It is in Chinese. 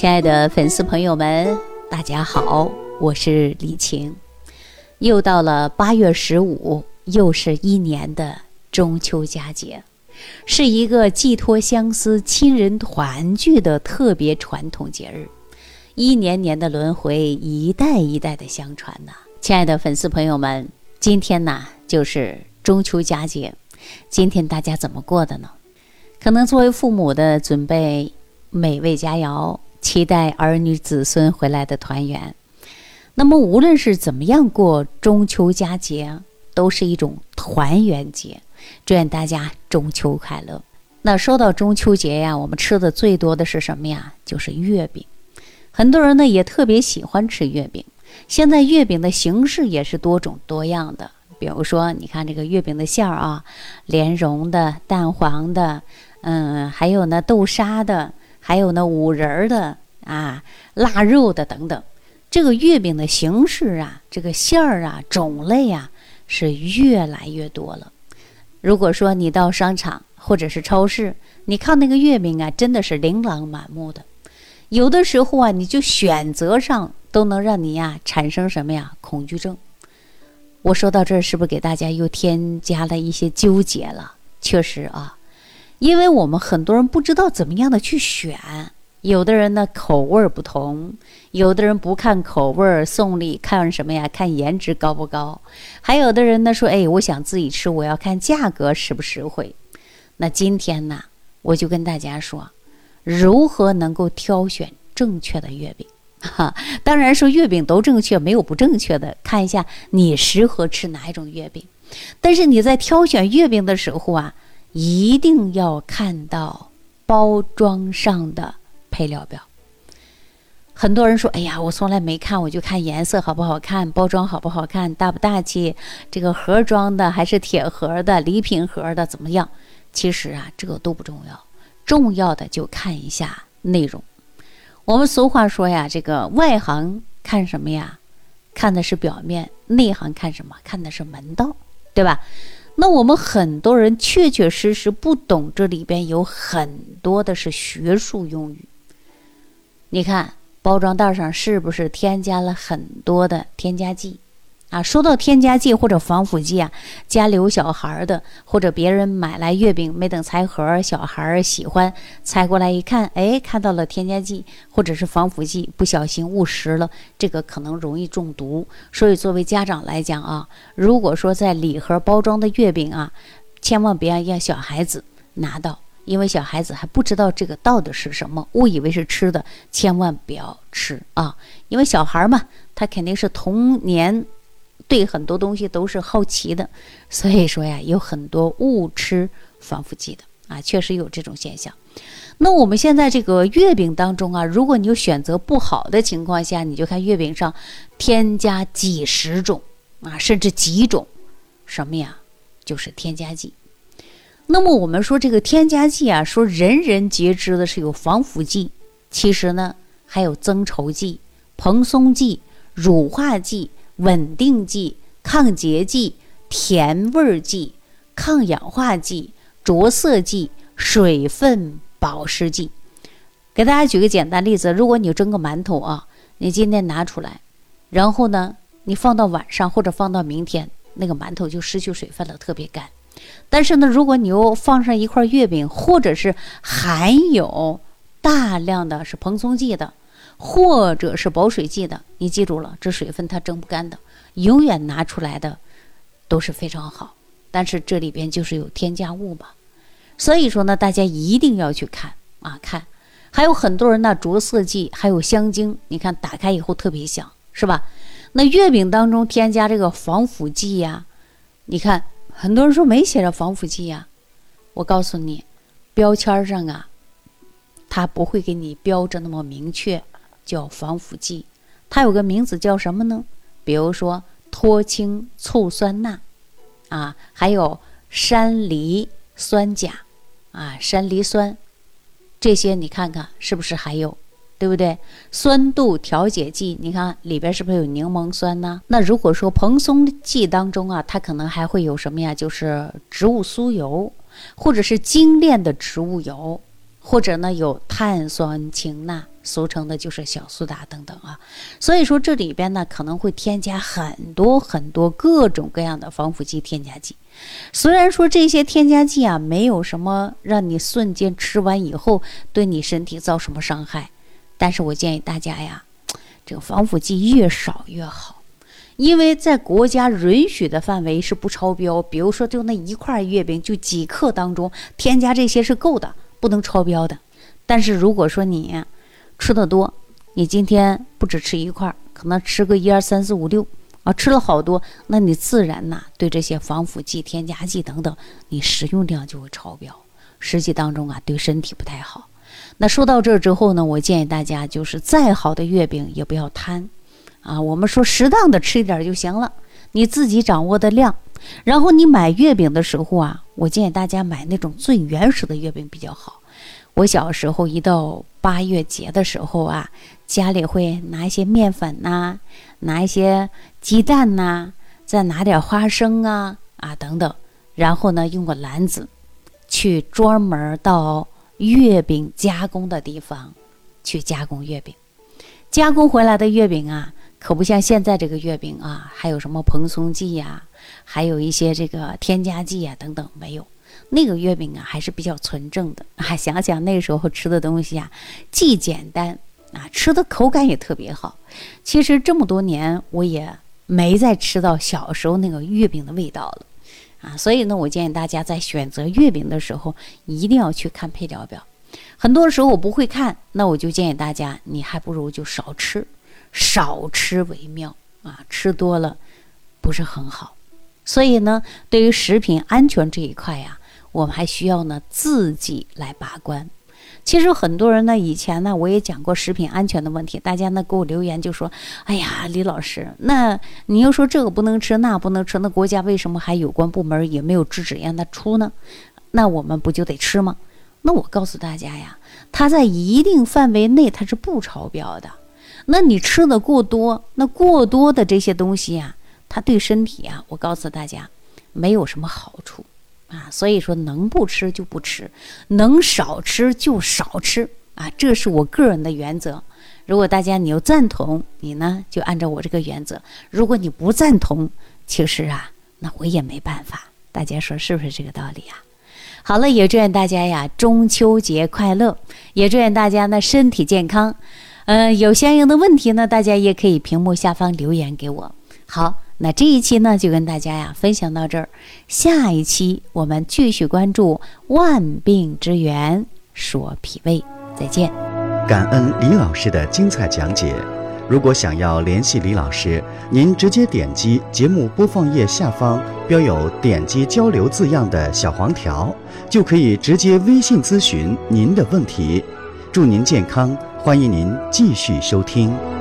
亲爱的粉丝朋友们，大家好，我是李晴。又到了八月十五，又是一年的中秋佳节，是一个寄托相思、亲人团聚的特别传统节日。一年年的轮回，一代一代的相传呐。亲爱的粉丝朋友们，今天呢就是中秋佳节，今天大家怎么过的呢？可能作为父母的，准备美味佳肴。期待儿女子孙回来的团圆。那么，无论是怎么样过中秋佳节，都是一种团圆节。祝愿大家中秋快乐。那说到中秋节呀，我们吃的最多的是什么呀？就是月饼。很多人呢也特别喜欢吃月饼。现在月饼的形式也是多种多样的。比如说，你看这个月饼的馅儿啊，莲蓉的、蛋黄的，嗯，还有呢豆沙的。还有呢，五仁的啊，腊肉的等等，这个月饼的形式啊，这个馅儿啊，种类啊，是越来越多了。如果说你到商场或者是超市，你看那个月饼啊，真的是琳琅满目的。有的时候啊，你就选择上都能让你呀产生什么呀恐惧症。我说到这儿，是不是给大家又添加了一些纠结了？确实啊。因为我们很多人不知道怎么样的去选，有的人呢口味不同，有的人不看口味送礼看什么呀？看颜值高不高？还有的人呢说，哎，我想自己吃，我要看价格实不实惠。那今天呢，我就跟大家说，如何能够挑选正确的月饼？哈，当然说月饼都正确，没有不正确的。看一下你适合吃哪一种月饼，但是你在挑选月饼的时候啊。一定要看到包装上的配料表。很多人说：“哎呀，我从来没看，我就看颜色好不好看，包装好不好看，大不大气，这个盒装的还是铁盒的、礼品盒的怎么样？”其实啊，这个都不重要，重要的就看一下内容。我们俗话说呀：“这个外行看什么呀？看的是表面，内行看什么？看的是门道，对吧？”那我们很多人确确实实不懂，这里边有很多的是学术用语。你看包装袋上是不是添加了很多的添加剂？啊，说到添加剂或者防腐剂啊，家里有小孩的，或者别人买来月饼没等拆盒，小孩喜欢拆过来一看，哎，看到了添加剂或者是防腐剂，不小心误食了，这个可能容易中毒。所以作为家长来讲啊，如果说在礼盒包装的月饼啊，千万别让小孩子拿到，因为小孩子还不知道这个到底是什么，误以为是吃的，千万不要吃啊，因为小孩嘛，他肯定是童年。对很多东西都是好奇的，所以说呀，有很多误吃防腐剂的啊，确实有这种现象。那我们现在这个月饼当中啊，如果你有选择不好的情况下，你就看月饼上添加几十种啊，甚至几种什么呀，就是添加剂。那么我们说这个添加剂啊，说人人皆知的是有防腐剂，其实呢还有增稠剂、蓬松剂、乳化剂。稳定剂、抗结剂、甜味剂、抗氧化剂、着色剂、水分保湿剂。给大家举个简单例子：如果你蒸个馒头啊，你今天拿出来，然后呢，你放到晚上或者放到明天，那个馒头就失去水分了，特别干。但是呢，如果你又放上一块月饼，或者是含有大量的是蓬松剂的。或者是保水剂的，你记住了，这水分它蒸不干的，永远拿出来的都是非常好，但是这里边就是有添加物嘛，所以说呢，大家一定要去看啊看，还有很多人呢着色剂，还有香精，你看打开以后特别香，是吧？那月饼当中添加这个防腐剂呀，你看很多人说没写着防腐剂呀，我告诉你，标签上啊，它不会给你标着那么明确。叫防腐剂，它有个名字叫什么呢？比如说脱氢醋酸钠，啊，还有山梨酸钾，啊，山梨酸，这些你看看是不是还有，对不对？酸度调节剂，你看里边是不是有柠檬酸呢？那如果说蓬松剂当中啊，它可能还会有什么呀？就是植物酥油，或者是精炼的植物油。或者呢有碳酸氢钠，俗称的就是小苏打等等啊。所以说这里边呢可能会添加很多很多各种各样的防腐剂添加剂。虽然说这些添加剂啊没有什么让你瞬间吃完以后对你身体造什么伤害，但是我建议大家呀，这个防腐剂越少越好。因为在国家允许的范围是不超标，比如说就那一块月饼就几克当中添加这些是够的，不能超标的。但是如果说你吃的多，你今天不只吃一块，可能吃个一二三四五六啊，吃了好多，那你自然呐对这些防腐剂、添加剂等等，你食用量就会超标，实际当中啊对身体不太好。那说到这儿之后呢，我建议大家就是再好的月饼也不要贪。啊，我们说适当的吃一点就行了，你自己掌握的量。然后你买月饼的时候啊，我建议大家买那种最原始的月饼比较好。我小时候一到八月节的时候啊，家里会拿一些面粉呐，拿一些鸡蛋呐，再拿点花生啊啊等等，然后呢用个篮子去专门到月饼加工的地方去加工月饼，加工回来的月饼啊。可不像现在这个月饼啊，还有什么蓬松剂呀，还有一些这个添加剂呀等等，没有。那个月饼啊还是比较纯正的。啊，想想那时候吃的东西啊，既简单啊，吃的口感也特别好。其实这么多年我也没再吃到小时候那个月饼的味道了啊。所以呢，我建议大家在选择月饼的时候一定要去看配料表。很多时候我不会看，那我就建议大家，你还不如就少吃。少吃为妙啊，吃多了不是很好。所以呢，对于食品安全这一块呀，我们还需要呢自己来把关。其实很多人呢，以前呢我也讲过食品安全的问题，大家呢给我留言就说：“哎呀，李老师，那你又说这个不能吃，那不能吃，那国家为什么还有关部门也没有制止让他出呢？那我们不就得吃吗？”那我告诉大家呀，它在一定范围内它是不超标的。那你吃的过多，那过多的这些东西呀，它对身体啊，我告诉大家，没有什么好处啊。所以说，能不吃就不吃，能少吃就少吃啊，这是我个人的原则。如果大家你又赞同，你呢就按照我这个原则；如果你不赞同，其实啊，那我也没办法。大家说是不是这个道理啊？好了，也祝愿大家呀中秋节快乐，也祝愿大家呢身体健康。嗯，有相应的问题呢，大家也可以屏幕下方留言给我。好，那这一期呢就跟大家呀分享到这儿，下一期我们继续关注万病之源说脾胃，再见。感恩李老师的精彩讲解。如果想要联系李老师，您直接点击节目播放页下方标有“点击交流”字样的小黄条，就可以直接微信咨询您的问题。祝您健康！欢迎您继续收听。